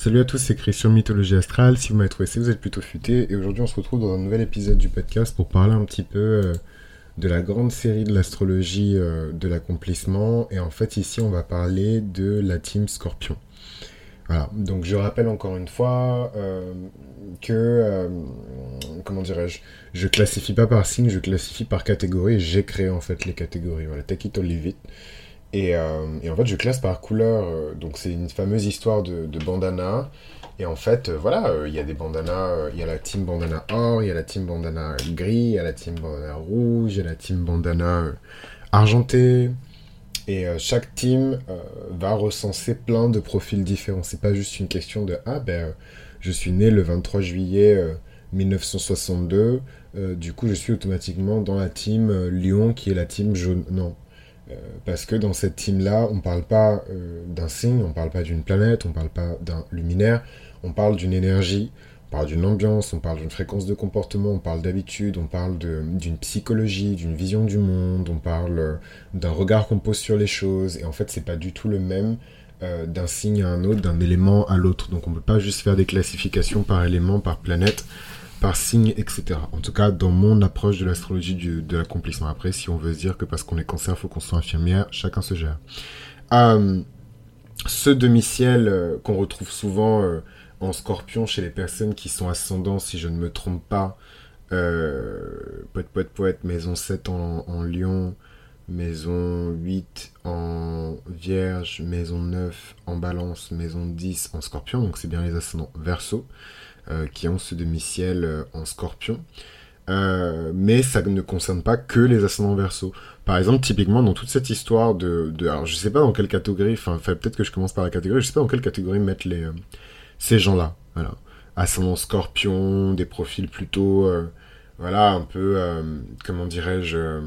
Salut à tous, c'est Christian Mythologie Astrale. Si vous m'avez trouvé, c'est vous êtes plutôt futé. Et aujourd'hui, on se retrouve dans un nouvel épisode du podcast pour parler un petit peu euh, de la grande série de l'astrologie euh, de l'accomplissement. Et en fait, ici, on va parler de la team Scorpion. Voilà, donc je rappelle encore une fois euh, que, comment dirais-je, je classifie pas par signe, je classifie par catégorie. J'ai créé en fait les catégories. Voilà, take it or leave it. Euh, et, en fait, je classe par couleur. Euh, donc, c'est une fameuse histoire de, bandana. Et en fait, euh, voilà, il y a des bandanas. Il y a la team bandana or, il y a la team bandana gris, il y a la team bandana rouge, il y a la team bandana argenté. Et chaque team va recenser plein de profils différents. C'est pas juste une question de Ah, ben, je suis né le 23 juillet 1962. du coup, je suis automatiquement dans la team Lyon qui est la team jaune. Non parce que dans cette team-là, on ne parle pas euh, d'un signe, on ne parle pas d'une planète, on ne parle pas d'un luminaire, on parle d'une énergie, on parle d'une ambiance, on parle d'une fréquence de comportement, on parle d'habitude, on parle d'une psychologie, d'une vision du monde, on parle euh, d'un regard qu'on pose sur les choses. Et en fait, c'est pas du tout le même d'un signe à un autre, d'un élément à l'autre. Donc on ne peut pas juste faire des classifications par élément, par planète par signe, etc. En tout cas, dans mon approche de l'astrologie de l'accomplissement. Après, si on veut se dire que parce qu'on est cancer, faut qu'on soit infirmière, chacun se gère. Euh, ce demi-ciel euh, qu'on retrouve souvent euh, en scorpion chez les personnes qui sont ascendants, si je ne me trompe pas, poète, poète, poète, maison 7 en, en lion, maison 8 en vierge, maison 9 en balance, maison 10 en scorpion, donc c'est bien les ascendants verso. Euh, qui ont ce demi-ciel euh, en scorpion. Euh, mais ça ne concerne pas que les ascendants verso. Par exemple, typiquement, dans toute cette histoire de... alors, je sais pas dans quelle catégorie, enfin, peut-être que je commence par la catégorie, je sais pas dans quelle catégorie mettre ces gens-là. Voilà. Ascendant scorpion, des profils plutôt... voilà, un peu... comment dirais-je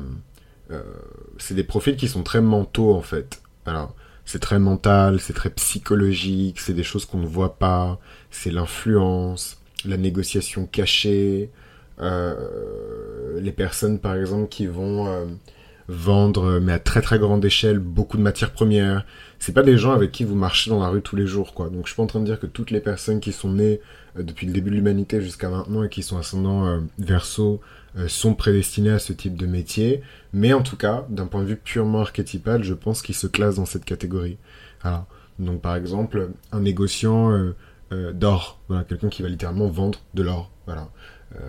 C'est des profils qui sont très mentaux, en fait. Alors, c'est très mental, c'est très psychologique, c'est des choses qu'on ne voit pas, c'est l'influence, la négociation cachée, euh, les personnes par exemple qui vont euh, vendre, mais à très très grande échelle, beaucoup de matières premières. C'est pas des gens avec qui vous marchez dans la rue tous les jours, quoi. Donc je suis pas en train de dire que toutes les personnes qui sont nées euh, depuis le début de l'humanité jusqu'à maintenant et qui sont ascendants verso sont prédestinées à ce type de métier. Mais en tout cas, d'un point de vue purement archétypal, je pense qu'ils se classent dans cette catégorie. Donc par exemple, un négociant euh, d'or. Voilà, quelqu'un qui va littéralement vendre de l'or. Voilà. Euh,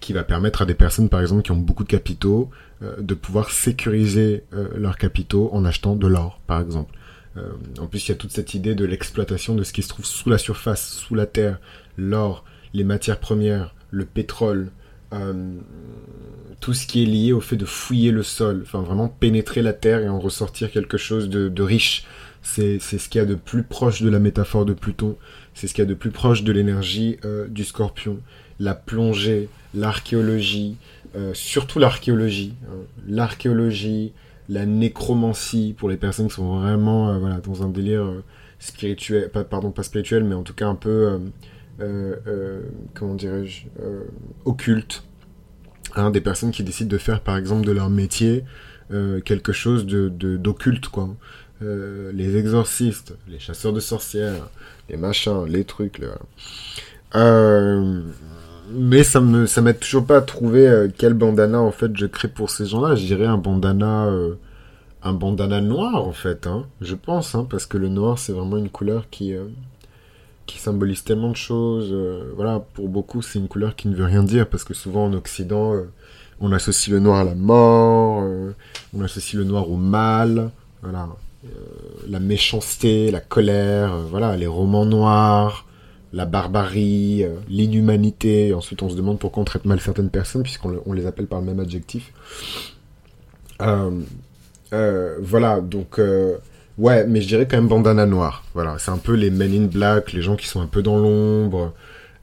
qui va permettre à des personnes, par exemple, qui ont beaucoup de capitaux, euh, de pouvoir sécuriser leurs capitaux en achetant de l'or, par exemple. en plus, il y a toute cette idée de l'exploitation de ce qui se trouve sous la surface, sous la terre, l'or, les matières premières, le pétrole, tout ce qui est lié au fait de fouiller le sol, enfin vraiment pénétrer la terre et en ressortir quelque chose de riche, c'est ce qu'il y a de plus proche de la métaphore de Pluton, c'est ce qu'il y a de plus proche de l'énergie euh, du scorpion. La plongée, l'archéologie, euh, surtout l'archéologie, hein. l'archéologie, la nécromancie pour les personnes qui sont vraiment euh, voilà, dans un délire spirituel, pas, pardon, pas spirituel, mais en tout cas un peu, comment dirais-je, occulte. Hein, des personnes qui décident de faire par exemple de leur métier quelque chose de d'occulte quoi euh, les exorcistes, les chasseurs de sorcières, les machins, les trucs. Euh, mais ça me ça toujours pas à trouver euh, quel bandana en fait je crée pour ces gens-là. Je dirais un bandana un bandana noir en fait, hein, je pense, hein, parce que le noir c'est vraiment une couleur qui qui symbolise tellement de choses. voilà, pour beaucoup c'est une couleur qui ne veut rien dire parce que souvent en Occident on associe le noir à la mort, on associe le noir au mal, voilà. Euh, la méchanceté, la colère, euh, voilà, les romans noirs, la barbarie, euh, l'inhumanité. Ensuite, on se demande pourquoi on traite mal certaines personnes, puisqu'on les appelle par le même adjectif. voilà, donc, ouais, mais je dirais quand même bandana noir. Voilà, c'est un peu les men in black, les gens qui sont un peu dans l'ombre.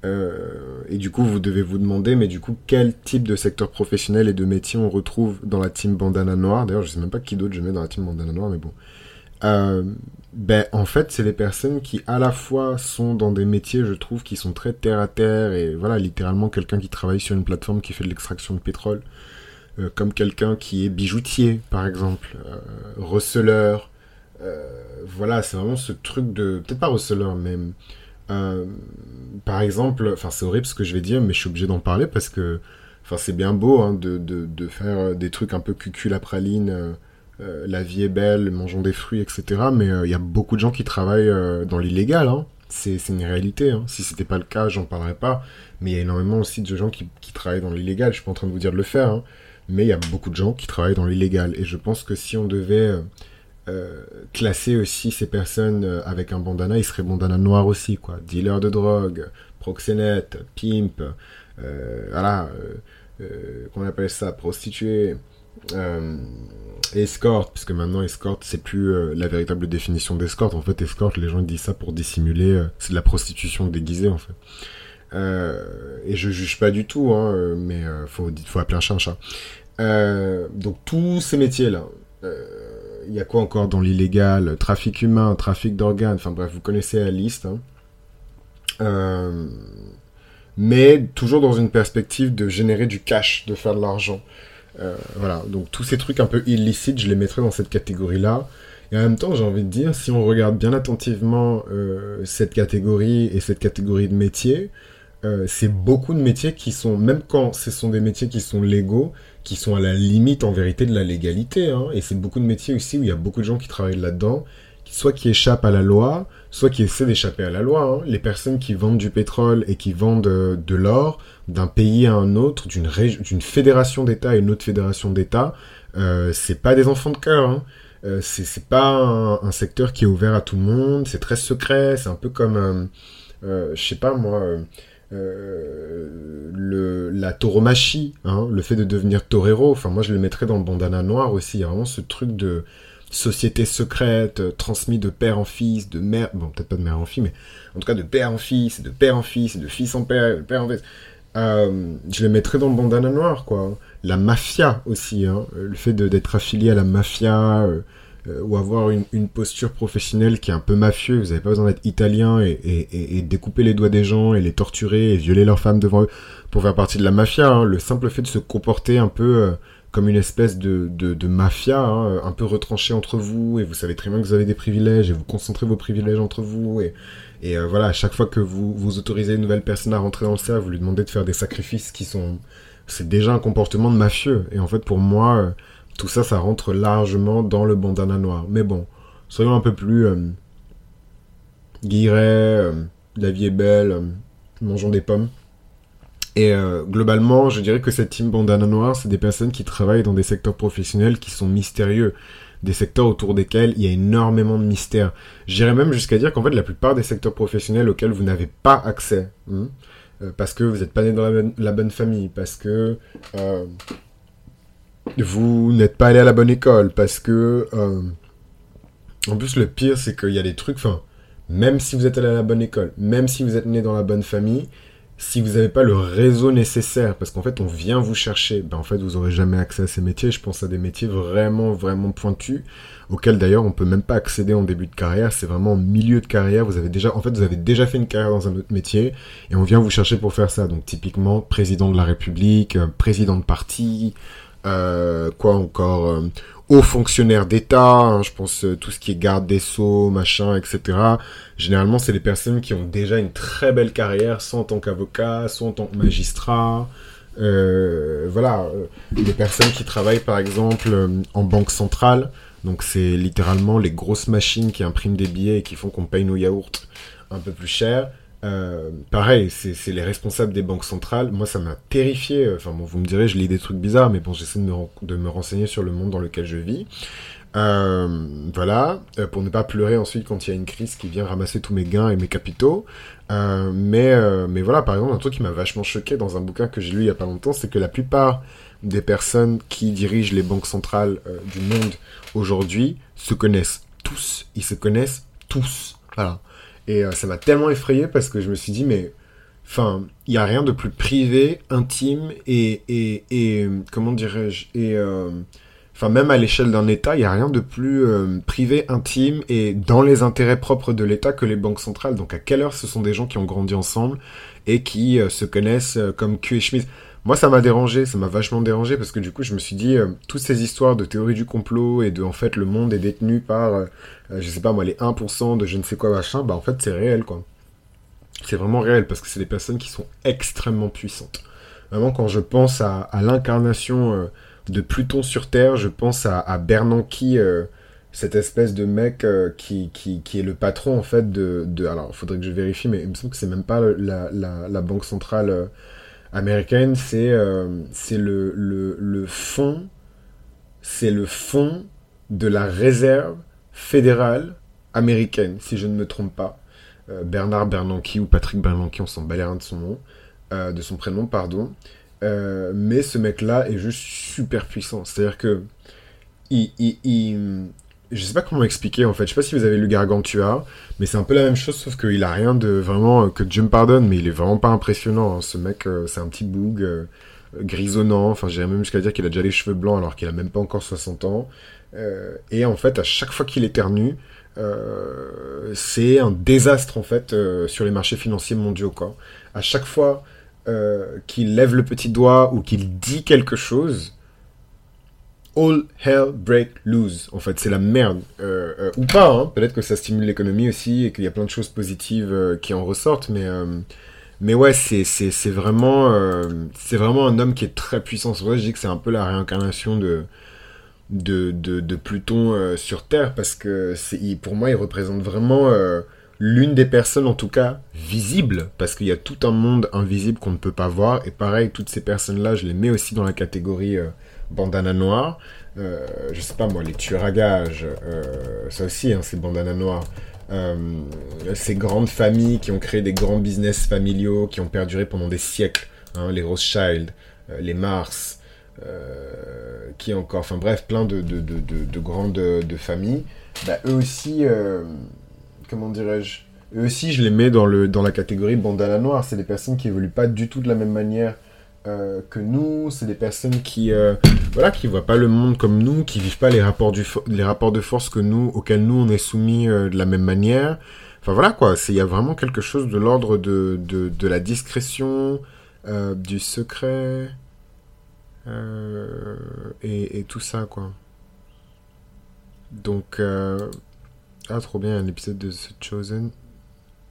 et du coup, vous devez vous demander, mais du coup, quel type de secteur professionnel et de métier on retrouve dans la team bandana noir D'ailleurs, je sais même pas qui d'autre je mets dans la team bandana noir, mais bon. Euh, ben, en fait, c'est les personnes qui, à la fois, sont dans des métiers, je trouve, qui sont très terre à terre, et voilà, littéralement, quelqu'un qui travaille sur une plateforme qui fait de l'extraction de pétrole, euh, comme quelqu'un qui est bijoutier, par exemple, euh, receleur, voilà, c'est vraiment ce truc de... Peut-être pas receleur, mais... par exemple, enfin c'est horrible ce que je vais dire, mais je suis obligé d'en parler parce que Enfin, c'est bien beau hein, de, de, de, faire des trucs un peu cucul la praline, la vie est belle, mangeons des fruits, etc. Mais il y a beaucoup de gens qui travaillent dans l'illégal. Hein c'est une réalité. Hein. Si c'était pas le cas, j'en parlerais pas. Mais il y a énormément aussi de gens qui, travaillent dans l'illégal. Je suis pas en train de vous dire de le faire, hein. mais il y a beaucoup de gens qui travaillent dans l'illégal. Et je pense que si on devait euh, euh classer aussi ces personnes euh, avec un bandana, il serait bandana noir aussi, quoi. Dealer de drogue, proxénète, pimp, euh, voilà, euh, qu'on appelle ça, prostituée. Euh, escorte, puisque maintenant escorte, c'est plus euh, la véritable définition d'escorte. En fait, escorte, les gens disent ça pour dissimuler, euh, c'est de la prostitution déguisée en fait. Euh, et je juge pas du tout, hein, mais faut, faut appeler un chat un chat. donc tous ces métiers-là, il y a quoi encore dans l'illégal Trafic humain, trafic d'organes, enfin bref, vous connaissez la liste. Hein. mais toujours dans une perspective de générer du cash, de faire de l'argent. Euh, voilà, donc tous ces trucs un peu illicites, je les mettrais dans cette catégorie-là. Et en même temps, j'ai envie de dire, si on regarde bien attentivement euh, cette catégorie et cette catégorie de métiers, euh, c'est beaucoup de métiers qui sont, même quand ce sont des métiers qui sont légaux, qui sont à la limite en vérité de la légalité. Hein. Et c'est beaucoup de métiers aussi où il y a beaucoup de gens qui travaillent là-dedans, soit qui échappent à la loi, soit qui essaient d'échapper à la loi. Hein. Les personnes qui vendent du pétrole et qui vendent euh, de l'or d'un pays à un autre, d'une fédération d'États à une autre fédération d'États, euh, c'est pas des enfants de cœur. Hein. Euh, c'est pas un, secteur qui est ouvert à tout le monde. C'est très secret. C'est un peu comme, euh, euh je sais pas moi. La tauromachie, hein, le fait de devenir torero, enfin moi je le mettrais dans le bandana noir aussi, il y vraiment ce truc de, société secrète, euh, transmis de père en fils, de mère, bon peut-être pas de mère en fille, mais en tout cas de père en fils, de père en fils, de fils en père, de père en fils. Euh, je les mettrais dans le bandana noir, quoi. La mafia aussi, hein. le fait d'être affilié à la mafia, euh, ou avoir une, posture professionnelle qui est un peu mafieux, vous n'avez pas besoin d'être italien et, découper les doigts des gens et les torturer et violer leurs femmes devant eux pour faire partie de la mafia. Hein. Le simple fait de se comporter un peu comme une espèce de, de, mafia, hein, un peu retranchée entre vous, et vous savez très bien que vous avez des privilèges, et vous concentrez vos privilèges entre vous, et, et euh, voilà, à chaque fois que vous, vous autorisez une nouvelle personne à rentrer dans le cercle, vous lui demandez de faire des sacrifices qui sont... C'est déjà un comportement de mafieux, et en fait pour moi, euh, tout ça, ça rentre largement dans le bandana noir. Mais bon, soyons un peu plus... Euh, guillerets, la vie est belle, mangeons des pommes. Et euh, globalement, je dirais que cette team bandana noire, c'est des personnes qui travaillent dans des secteurs professionnels qui sont mystérieux, des secteurs autour desquels il y a énormément de mystères. J'irais même jusqu'à dire qu'en fait, la plupart des secteurs professionnels auxquels vous n'avez pas accès, hein, euh, parce que vous n'êtes pas né dans la bonne, famille, parce que euh, vous n'êtes pas allé à la bonne école, parce que... en plus, le pire, c'est qu'il y a des trucs, enfin, même si vous êtes allé à la bonne école, même si vous êtes né dans la bonne famille, si vous n'avez pas le réseau nécessaire, parce qu'en fait on vient vous chercher, ben en fait vous aurez jamais accès à ces métiers. Je pense à des métiers vraiment vraiment pointus, auxquels d'ailleurs on peut même pas accéder en début de carrière. C'est vraiment en milieu de carrière. Vous avez déjà, en fait vous avez déjà fait une carrière dans un autre métier et on vient vous chercher pour faire ça. Donc typiquement président de la République, euh, président de parti, euh, quoi encore, euh, hauts fonctionnaires d'État, hein, je pense euh, tout ce qui est garde des sceaux, machin, etc. Généralement, c'est des personnes qui ont déjà une très belle carrière, soit en tant qu'avocat, soit en tant que magistrat. Euh, voilà, euh, des personnes qui travaillent par exemple euh, en banque centrale. Donc c'est littéralement les grosses machines qui impriment des billets et qui font qu'on paye nos yaourts un peu plus cher. Euh, pareil, c'est les responsables des banques centrales. Moi, ça m'a terrifié. Enfin, bon, vous me direz, je lis des trucs bizarres, mais bon, j'essaie de me, de me renseigner sur le monde dans lequel je vis. Euh, voilà, euh, pour ne pas pleurer ensuite quand il y a une crise qui vient ramasser tous mes gains et mes capitaux. Euh, mais, euh, mais voilà, par exemple, un truc qui m'a vachement choqué dans un bouquin que j'ai lu il y a pas longtemps, c'est que la plupart des personnes qui dirigent les banques centrales du monde aujourd'hui se connaissent tous. Ils se connaissent tous. Voilà. Et euh, ça m'a tellement effrayé parce que je me suis dit, mais enfin, il n'y a rien de plus privé, intime et, comment dirais-je, et euh, enfin, même à l'échelle d'un État, il n'y a rien de plus euh, privé, intime et dans les intérêts propres de l'État que les banques centrales. Donc, à quelle heure ce sont des gens qui ont grandi ensemble et qui se connaissent comme cul et chemise? Moi, ça m'a dérangé, ça m'a vachement dérangé parce que du coup, je me suis dit, euh, toutes ces histoires de théorie du complot et de, en fait, le monde est détenu par, euh, euh, je sais pas moi, les 1% de je ne sais quoi machin, bah en fait, c'est réel, quoi. C'est vraiment réel parce que c'est des personnes qui sont extrêmement puissantes. Vraiment, quand je pense à, l'incarnation de Pluton sur Terre, je pense à, Bernanke, cette espèce de mec qui, qui, est le patron, en fait, de. de alors, faudrait que je vérifie, mais il me semble que c'est même pas la, la banque centrale américaine, c'est euh, le, le, fond, c'est le fond de la réserve fédérale américaine, si je ne me trompe pas. Euh, Bernard Bernanke ou Patrick Bernanke, on s'en bat de son nom, euh, de son prénom, pardon. mais ce mec-là est juste super puissant. C'est-à-dire que il, il, je sais pas comment expliquer en fait. Je sais pas si vous avez lu Gargantua, mais c'est un peu la même chose, sauf qu'il a rien de vraiment euh, que Dieu me pardonne, mais il est vraiment pas impressionnant. Hein. Ce mec, euh, c'est un petit boug euh, grisonnant. Enfin, j'irais même jusqu'à dire qu'il a déjà les cheveux blancs alors qu'il a même pas encore 60 ans. et en fait, à chaque fois qu'il éternue, c'est un désastre en fait sur les marchés financiers mondiaux. Quoi. À chaque fois qu'il lève le petit doigt ou qu'il dit quelque chose, all hell break loose. En fait, c'est la merde. Euh, euh, ou pas, hein. Peut-être que ça stimule l'économie aussi et qu'il y a plein de choses positives euh, qui en ressortent, mais, mais ouais, c'est, c'est, vraiment, c'est vraiment un homme qui est très puissant. C'est je dis que c'est un peu la réincarnation de, de, de, Pluton sur Terre parce que c'est, pour moi, il représente vraiment l'une des personnes, en tout cas, visibles parce qu'il y a tout un monde invisible qu'on ne peut pas voir. Et pareil, toutes ces personnes-là, je les mets aussi dans la catégorie bandana noir. Euh, je sais pas moi, les tueurs à gages, euh, ça aussi, hein, c'est bandana noir. Euh, ces grandes familles qui ont créé des grands business familiaux qui ont perduré pendant des siècles, hein, les Rothschild, les Mars, qui encore, enfin bref, plein de, de, de, de grandes de familles, bah, eux aussi, comment dirais-je, eux aussi je les mets dans, le, dans la catégorie bandana noir, c'est des personnes qui évoluent pas du tout de la même manière euh, que nous, c'est des personnes qui euh, voilà qui voient pas le monde comme nous, qui vivent pas les rapports du les rapports de force que nous auxquels nous on est soumis euh, de la même manière. Enfin voilà quoi, il y a vraiment quelque chose de l'ordre de, de, de, la discrétion, du secret et, tout ça quoi. Donc ah trop bien un épisode de The Chosen.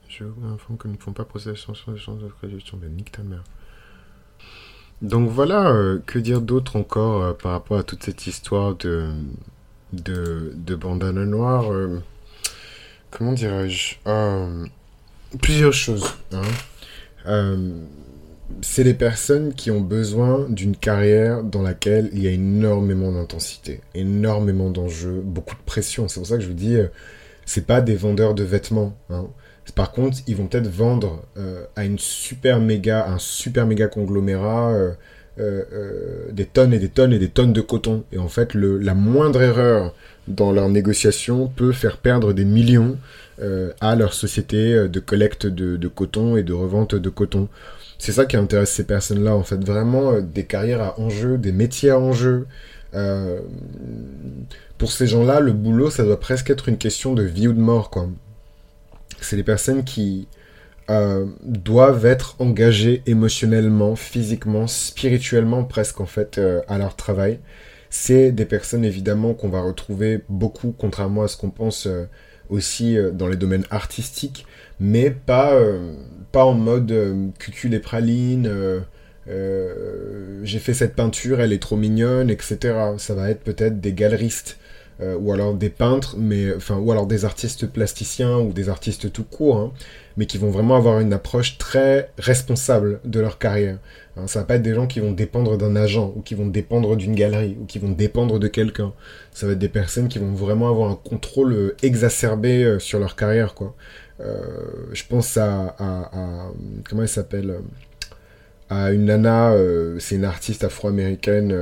Je m'informe que nous ne font pas procès de chanson de chances de gestion de nique ta mère. Donc voilà, euh, que dire d'autre encore euh, par rapport à toute cette histoire de, de, de bandana noire euh, Comment dirais-je Plusieurs choses. Hein. c'est les personnes qui ont besoin d'une carrière dans laquelle il y a énormément d'intensité, énormément d'enjeux, beaucoup de pression. C'est pour ça que je vous dis, c'est pas des vendeurs de vêtements. Hein. Par contre, ils vont peut-être vendre euh, à une super méga, un super méga conglomérat euh, euh, des tonnes et des tonnes et des tonnes de coton. Et en fait, le, la moindre erreur dans leur négociation peut faire perdre des millions à leur société de collecte de, coton et de revente de coton. C'est ça qui intéresse ces personnes-là, en fait, vraiment des carrières à enjeu, des métiers à enjeu. pour ces gens-là, le boulot, ça doit presque être une question de vie ou de mort, c'est des personnes qui euh, doivent être engagées émotionnellement, physiquement, spirituellement presque en fait euh, à leur travail. C'est des personnes évidemment qu'on va retrouver beaucoup, contrairement à ce qu'on pense euh, aussi dans les domaines artistiques, mais pas, pas en mode cucul et praline. j'ai fait cette peinture, elle est trop mignonne, etc. Ça va être peut-être des galeristes euh, ou alors des peintres, mais enfin, ou alors des artistes plasticiens ou des artistes tout court, hein, mais qui vont vraiment avoir une approche très responsable de leur carrière. Hein, ça va pas être des gens qui vont dépendre d'un agent ou qui vont dépendre d'une galerie ou qui vont dépendre de quelqu'un. Ça va être des personnes qui vont vraiment avoir un contrôle euh, exacerbé euh, sur leur carrière, quoi. je pense à, comment elle s'appelle à une nana, c'est une artiste afro-américaine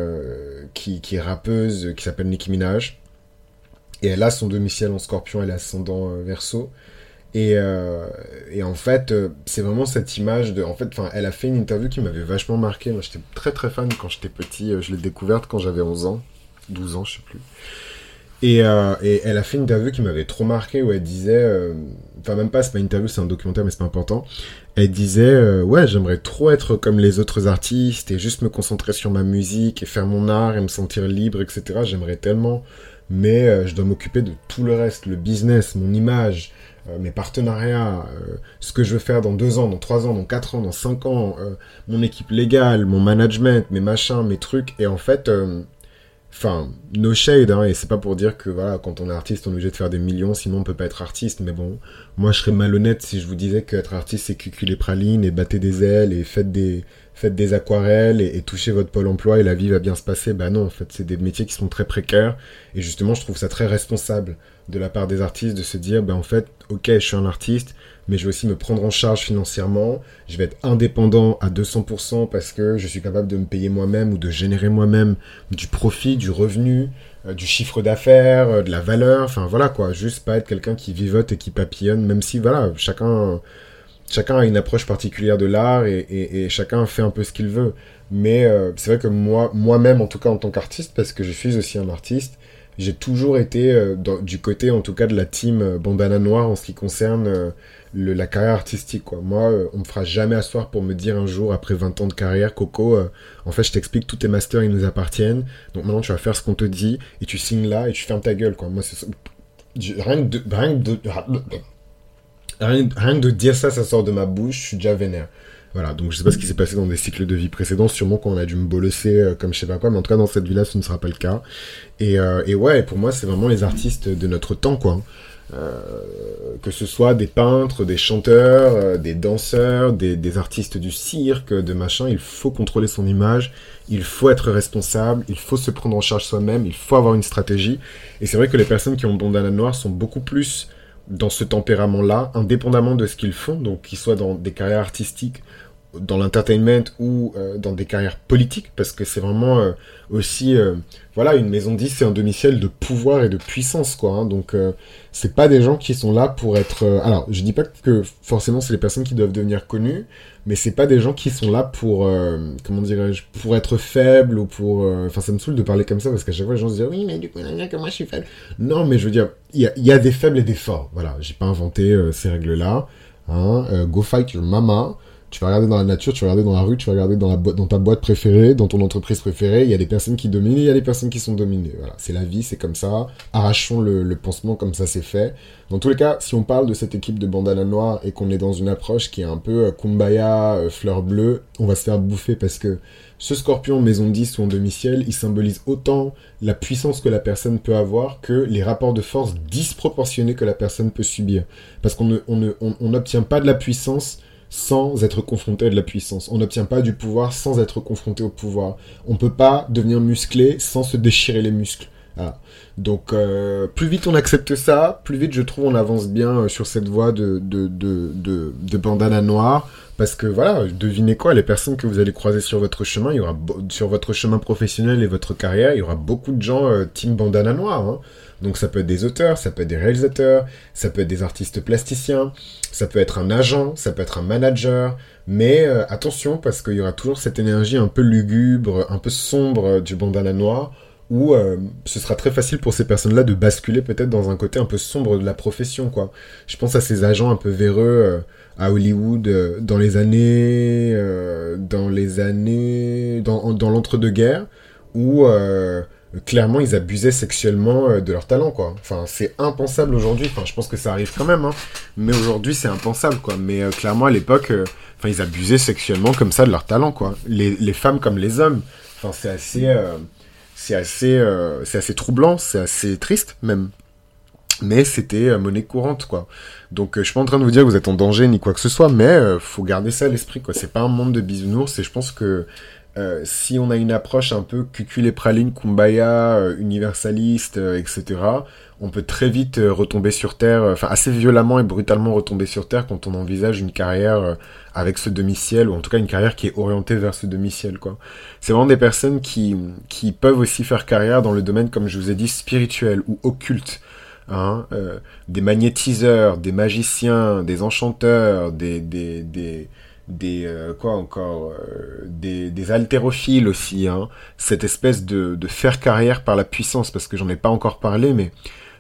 qui, qui, est rappeuse, qui s'appelle Nicki Minaj. Et elle a son domicile en scorpion, elle est ascendant euh, verso. Et, euh, et, en fait, euh, c'est vraiment cette image de. En fait, elle a fait une interview qui m'avait vachement marqué. Moi, j'étais très très fan quand j'étais petit. Je l'ai découverte quand j'avais 11 ans, 12 ans, je sais plus. Et, et, elle a fait une interview qui m'avait trop marqué où elle disait, enfin même pas, c'est pas une interview, c'est un documentaire, mais c'est pas important. Elle disait, ouais, j'aimerais trop être comme les autres artistes et juste me concentrer sur ma musique et faire mon art et me sentir libre, etc. J'aimerais tellement, mais je dois m'occuper de tout le reste, le business, mon image, euh, mes partenariats, euh, ce que je veux faire dans deux ans, dans trois ans, dans quatre ans, dans cinq ans, euh, mon équipe légale, mon management, mes machins, mes trucs. Et en fait, enfin, no shade, hein, et c'est pas pour dire que voilà, quand on est artiste, on est obligé de faire des millions, sinon on peut pas être artiste. Mais bon, moi je serais malhonnête si je vous disais qu'être artiste c'est cuculer praline et battre des ailes et faites des, faites des aquarelles et, touchez votre pôle emploi et la vie va bien se passer. Bah non, en fait, c'est des métiers qui sont très précaires. Et justement, je trouve ça très responsable de la part des artistes de se dire, ben en fait, ok, je suis un artiste, mais je vais aussi me prendre en charge financièrement, je vais être indépendant à 200% parce que je suis capable de me payer moi-même ou de générer moi-même du profit, du revenu, euh, du chiffre d'affaires, euh, de la valeur, enfin voilà quoi, juste pas être quelqu'un qui vivote et qui papillonne, même si voilà, chacun, chacun a une approche particulière de l'art et, chacun fait un peu ce qu'il veut. Mais euh, c'est vrai que moi, moi-même, en tout cas en tant qu'artiste, parce que je suis aussi un artiste, j'ai toujours été euh, du côté, en tout cas, de la team euh, Bandana Noire en ce qui concerne la carrière artistique. Moi, on me fera jamais asseoir pour me dire un jour, après 20 ans de carrière, Coco, en fait, je t'explique, tous tes masters, ils nous appartiennent. Donc maintenant, tu vas faire ce qu'on te dit et tu signes là et tu fermes ta gueule. Moi, rien de, rien de, rien, rien de dire ça, ça sort de ma bouche, je suis déjà vénère. Voilà, donc je sais pas ce qui s'est passé dans des cycles de vie précédents, sûrement qu'on a dû me bolosser euh, comme je sais pas quoi, mais en tout cas dans cette vie-là, ce ne sera pas le cas. Et, euh, et ouais, pour moi, c'est vraiment les artistes de notre temps, quoi. Euh, que ce soit des peintres, des chanteurs, euh, des danseurs, des, artistes du cirque, de machin, il faut contrôler son image, il faut être responsable, il faut se prendre en charge soi-même, il faut avoir une stratégie. Et c'est vrai que les personnes qui ont bandana noir sont beaucoup plus dans ce tempérament-là, indépendamment de ce qu'ils font, donc qu'ils soient dans des carrières artistiques dans l'entertainment ou euh, dans des carrières politiques, parce que c'est vraiment euh, aussi, euh, voilà, une maison 10, c'est un domicile de pouvoir et de puissance, quoi. Hein, donc, c'est pas des gens qui sont là pour être... alors, je dis pas que forcément c'est les personnes qui doivent devenir connues, mais c'est pas des gens qui sont là pour, comment dirais-je, pour être faibles ou pour... Enfin, ça me saoule de parler comme ça, parce qu'à chaque fois, les gens se disent, oui, mais du coup, que moi, je suis faible? Non, mais je veux dire, il y a, des faibles et des forts. Voilà, j'ai pas inventé ces règles-là. Hein, go fight your mama. Tu vas regarder dans la nature, tu vas regarder dans la rue, tu vas regarder dans, la dans ta boîte préférée, dans ton entreprise préférée. Il y a des personnes qui dominent, il y a des personnes qui sont dominées. Voilà, c'est la vie, c'est comme ça. Arrachons le, pansement comme ça c'est fait. Dans tous les cas, si on parle de cette équipe de bandana noire et qu'on est dans une approche qui est un peu euh, kumbaya, euh, fleur bleue, on va se faire bouffer parce que ce scorpion maison 10 ou en demi-ciel, il symbolise autant la puissance que la personne peut avoir que les rapports de force disproportionnés que la personne peut subir. Parce qu'on n'obtient pas de la puissance sans être confronté à de la puissance. On n'obtient pas du pouvoir sans être confronté au pouvoir. On peut pas devenir musclé sans se déchirer les muscles. Donc euh, plus vite on accepte ça, plus vite je trouve on avance bien euh, sur cette voie de, de, de, de, de bandana noire. Parce que voilà, devinez quoi, les personnes que vous allez croiser sur votre chemin, il y aura sur votre chemin professionnel et votre carrière, il y aura beaucoup de gens euh, team bandana noire. Hein. Donc ça peut être des auteurs, ça peut être des réalisateurs, ça peut être des artistes plasticiens, ça peut être un agent, ça peut être un manager. Mais euh, attention parce qu'il y aura toujours cette énergie un peu lugubre, un peu sombre du bandana noir où euh, ce sera très facile pour ces personnes-là de basculer peut-être dans un côté un peu sombre de la profession, quoi. Je pense à ces agents un peu véreux euh, à Hollywood dans les années, dans les années, dans, dans l'entre-deux-guerres, où clairement ils abusaient sexuellement euh, de leur talent quoi. Enfin c'est impensable aujourd'hui. Enfin je pense que ça arrive quand même, hein. mais aujourd'hui c'est impensable quoi. Mais euh, clairement à l'époque, euh, enfin ils abusaient sexuellement comme ça de leur talent quoi. Les, les femmes comme les hommes. Enfin c'est assez, c'est assez, c'est assez troublant, c'est assez triste même. Mais c'était monnaie courante quoi. Donc je suis pas en train de vous dire que vous êtes en danger ni quoi que ce soit, mais faut garder ça à l'esprit quoi. C'est pas un monde de bisounours et je pense que euh, si on a une approche un peu cucul et praline, kumbaya, euh, universaliste, euh, etc., on peut très vite retomber sur Terre, enfin assez violemment et brutalement retomber sur Terre quand on envisage une carrière avec ce demi-ciel, ou en tout cas une carrière qui est orientée vers ce demi-ciel. quoi. C'est vraiment des personnes qui, qui peuvent aussi faire carrière dans le domaine, comme je vous ai dit, spirituel ou occulte. Hein, des magnétiseurs, des magiciens, des enchanteurs, des, des, des des quoi encore des, des haltérophiles aussi hein. cette espèce de, de faire carrière par la puissance parce que j'en ai pas encore parlé mais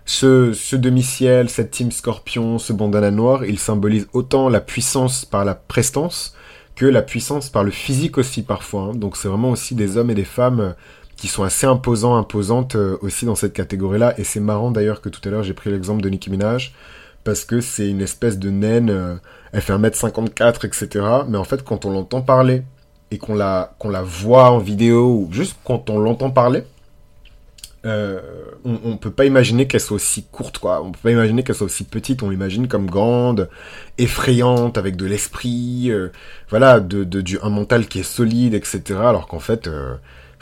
ce, ce demi-ciel, cette team scorpion, ce bandana noir, il symbolise autant la puissance par la prestance que la puissance par le physique aussi parfois. Hein. Donc c'est vraiment aussi des hommes et des femmes euh, qui sont assez imposants, imposantes euh, aussi dans cette catégorie-là. Et c'est marrant d'ailleurs que tout à l'heure j'ai pris l'exemple de Nicki Minaj parce que c'est une espèce de naine, euh, elle fait 1m54, etc. Mais en fait quand on l'entend parler et qu'on la, la voit en vidéo ou juste quand on l'entend parler, euh, on, on, peut pas imaginer qu'elle soit aussi courte, quoi. On peut pas imaginer qu'elle soit aussi petite. On l'imagine comme grande, effrayante, avec de l'esprit, euh, voilà, de, de, du un mental qui est solide, etc. Alors qu'en fait, euh,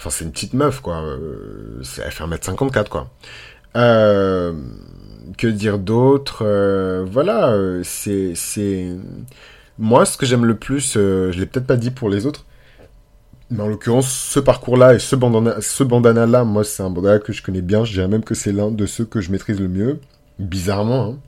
c'est une petite meuf, quoi. elle fait 1m54, quoi. Que dire d'autre Voilà, c'est, c'est moi ce que j'aime le plus. je l'ai peut-être pas dit pour les autres mais en l'occurrence, ce parcours-là et ce bandana, ce bandana-là, moi, c'est un bandana que je connais bien. Je dirais même que c'est l'un de ceux que je maîtrise le mieux. Bizarrement. Hein.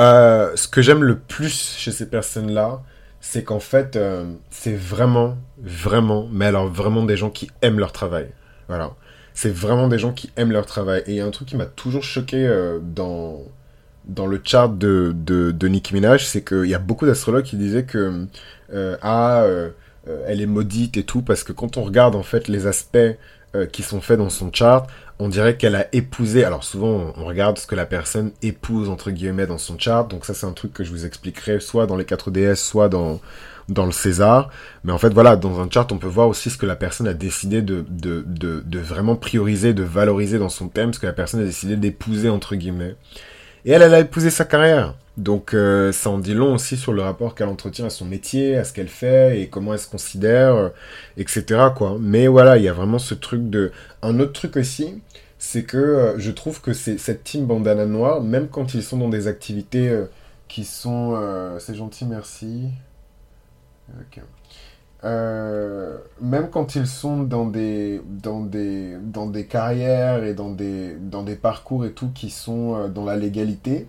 Euh, ce que j'aime le plus chez ces personnes-là, c'est qu'en fait, euh, c'est vraiment, vraiment, mais alors vraiment des gens qui aiment leur travail. Voilà. C'est vraiment des gens qui aiment leur travail. Et il y a un truc qui m'a toujours choqué euh, dans, le chart de, de, Minaj, c'est qu'il y a beaucoup d'astrologues qui disaient que, ah, euh, elle est maudite et tout, parce que quand on regarde en fait les aspects euh, qui sont faits dans son chart, on dirait qu'elle a épousé. Alors souvent, on regarde ce que la personne épouse entre guillemets dans son chart. Donc ça, c'est un truc que je vous expliquerai soit dans les 4 DS, soit dans dans le César. Mais en fait, voilà, dans un chart, on peut voir aussi ce que la personne a décidé de, de, de, vraiment prioriser, de valoriser dans son thème, ce que la personne a décidé d'épouser, entre guillemets. Et elle, elle a épousé sa carrière. Donc euh, ça en dit long aussi sur le rapport qu'elle entretient à son métier, à ce qu'elle fait et comment elle se considère, euh, etc. Quoi. Mais voilà, il y a vraiment ce truc de... Un autre truc aussi, c'est que euh, je trouve que c'est cette team bandana noire, même quand ils sont dans des activités qui sont... c'est gentil, merci. Même quand ils sont dans des, dans des, dans des carrières et dans des, dans des parcours et tout qui sont dans la légalité,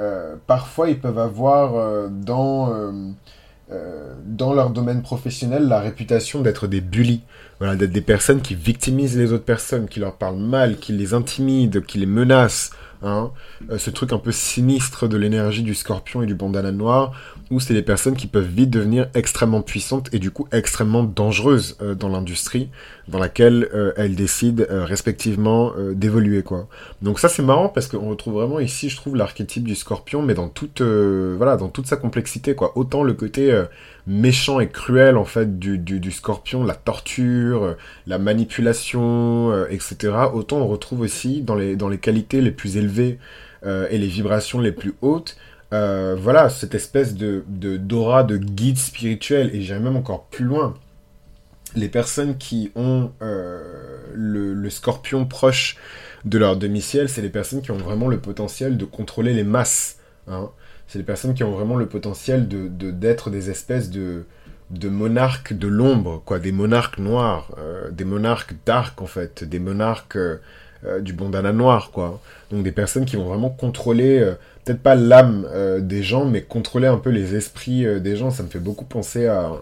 euh, parfois ils peuvent avoir euh, dans, euh, dans leur domaine professionnel la réputation d'être des bullies. Voilà, d'être des personnes qui victimisent les autres personnes, qui leur parlent mal, qui les intimident, qui les menacent. Hein. ce truc un peu sinistre de l'énergie du scorpion et du bandana noir, où c'est des personnes qui peuvent vite devenir extrêmement puissantes et du coup extrêmement dangereuses euh, dans l'industrie dans laquelle euh, elles décident euh, respectivement d'évoluer quoi. Donc ça c'est marrant parce qu'on retrouve vraiment ici je trouve l'archétype du scorpion mais dans toute voilà dans toute sa complexité quoi. Autant le côté méchant et cruel en fait du, du, scorpion, la torture, la manipulation, etc. Autant on retrouve aussi dans les dans les qualités les plus élevées et les vibrations les plus hautes euh, voilà, cette espèce de d'aura de, guide spirituel, et j'irai même encore plus loin. Les personnes qui ont euh, le, scorpion proche de leur demi-ciel, c'est les personnes qui ont vraiment le potentiel de contrôler les masses. Hein. C'est les personnes qui ont vraiment le potentiel de d'être des espèces de, monarques de l'ombre, quoi, des monarques noirs, euh, des monarques dark en fait, des monarques du bandana noir, quoi. Donc des personnes qui vont vraiment contrôler peut-être pas l'âme euh, des gens, mais contrôler un peu les esprits euh, des gens. Ça me fait beaucoup penser à,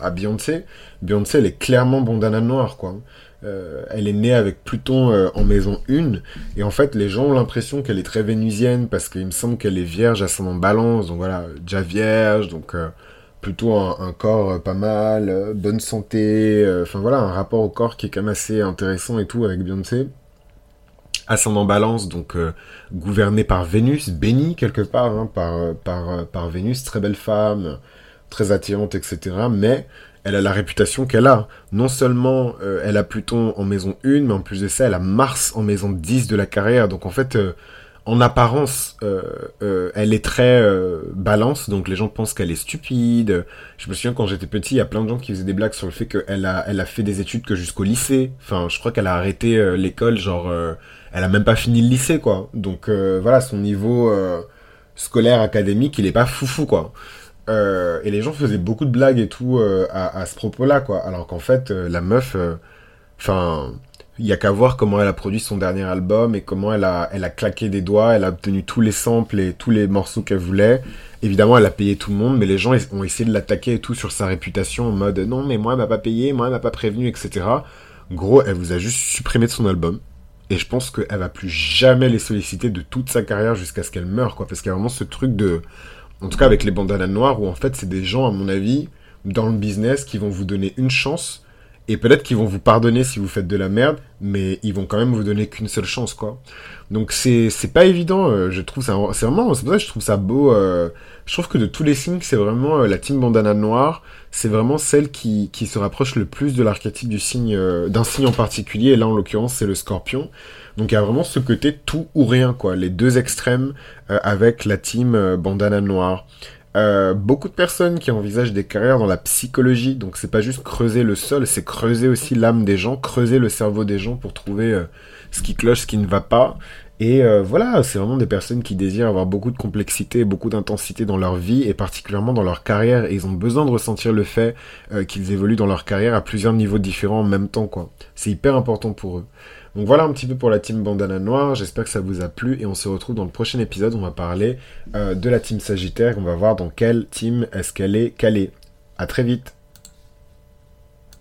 à, Beyoncé. Beyoncé, elle est clairement bandana noire, quoi. Euh, elle est née avec Pluton en maison 1, et en fait, les gens ont l'impression qu'elle est très vénusienne, parce qu'il me semble qu'elle est vierge à son balance, donc voilà, déjà vierge, donc plutôt un, corps pas mal, bonne santé, enfin voilà, un rapport au corps qui est quand même assez intéressant et tout avec Beyoncé. Ascendant balance, donc euh, gouverné par Vénus, béni quelque part hein, par, euh, par, euh, par Vénus, très belle femme, très attirante, etc. Mais elle a la réputation qu'elle a. Non seulement elle a Pluton en maison 1, mais en plus de ça, elle a Mars en maison 10 de la carrière. Donc en fait, en apparence, elle est très balance, donc les gens pensent qu'elle est stupide. Je me souviens quand j'étais petit, il y a plein de gens qui faisaient des blagues sur le fait qu'elle a, elle a fait des études que jusqu'au lycée. Enfin, je crois qu'elle a arrêté l'école, genre elle a même pas fini le lycée, quoi. Donc euh, voilà, son niveau euh, scolaire, académique, il est pas foufou, quoi. Euh, et les gens faisaient beaucoup de blagues et tout à, à, ce propos-là, quoi. Alors qu'en fait, la meuf, enfin, Il y a qu'à voir comment elle a produit son dernier album et comment elle a, elle a claqué des doigts, elle a obtenu tous les samples et tous les morceaux qu'elle voulait. Évidemment, elle a payé tout le monde, mais les gens ont essayé de l'attaquer et tout sur sa réputation en mode non, mais moi, elle m'a pas payé, moi, elle m'a pas prévenu, etc. Gros, elle vous a juste supprimé de son album. Et je pense qu'elle va plus jamais les solliciter de toute sa carrière jusqu'à ce qu'elle meure, quoi. Parce qu'il y a vraiment ce truc de. En tout cas, avec les bandanas noires, où en fait, c'est des gens, à mon avis, dans le business qui vont vous donner une chance et peut-être qu'ils vont vous pardonner si vous faites de la merde, mais ils vont quand même vous donner qu'une seule chance, quoi. Donc c'est pas évident. Euh, je trouve c'est vraiment c'est pour ça je trouve ça beau. Euh, je trouve que de tous les signes, c'est vraiment euh, la team bandana noire. C'est vraiment celle qui se rapproche le plus de l'archétype du signe d'un signe en particulier. Et là en l'occurrence c'est le Scorpion. Donc il y a vraiment ce côté tout ou rien, quoi. Les deux extrêmes avec la team bandana noire. Beaucoup de personnes qui envisagent des carrières dans la psychologie, donc c'est pas juste creuser le sol, c'est creuser aussi l'âme des gens, creuser le cerveau des gens pour trouver ce qui cloche, ce qui ne va pas. Et euh, voilà, c'est vraiment des personnes qui désirent avoir beaucoup de complexité, beaucoup d'intensité dans leur vie et particulièrement dans leur carrière. Et ils ont besoin de ressentir le fait qu'ils évoluent dans leur carrière à plusieurs niveaux différents en même temps. C'est hyper important pour eux. Donc voilà un petit peu pour la team Bandana Noire. J'espère que ça vous a plu et on se retrouve dans le prochain épisode. On va parler euh, de la team Sagittaire. On va voir dans quelle team est-ce qu'elle est calée. À très vite.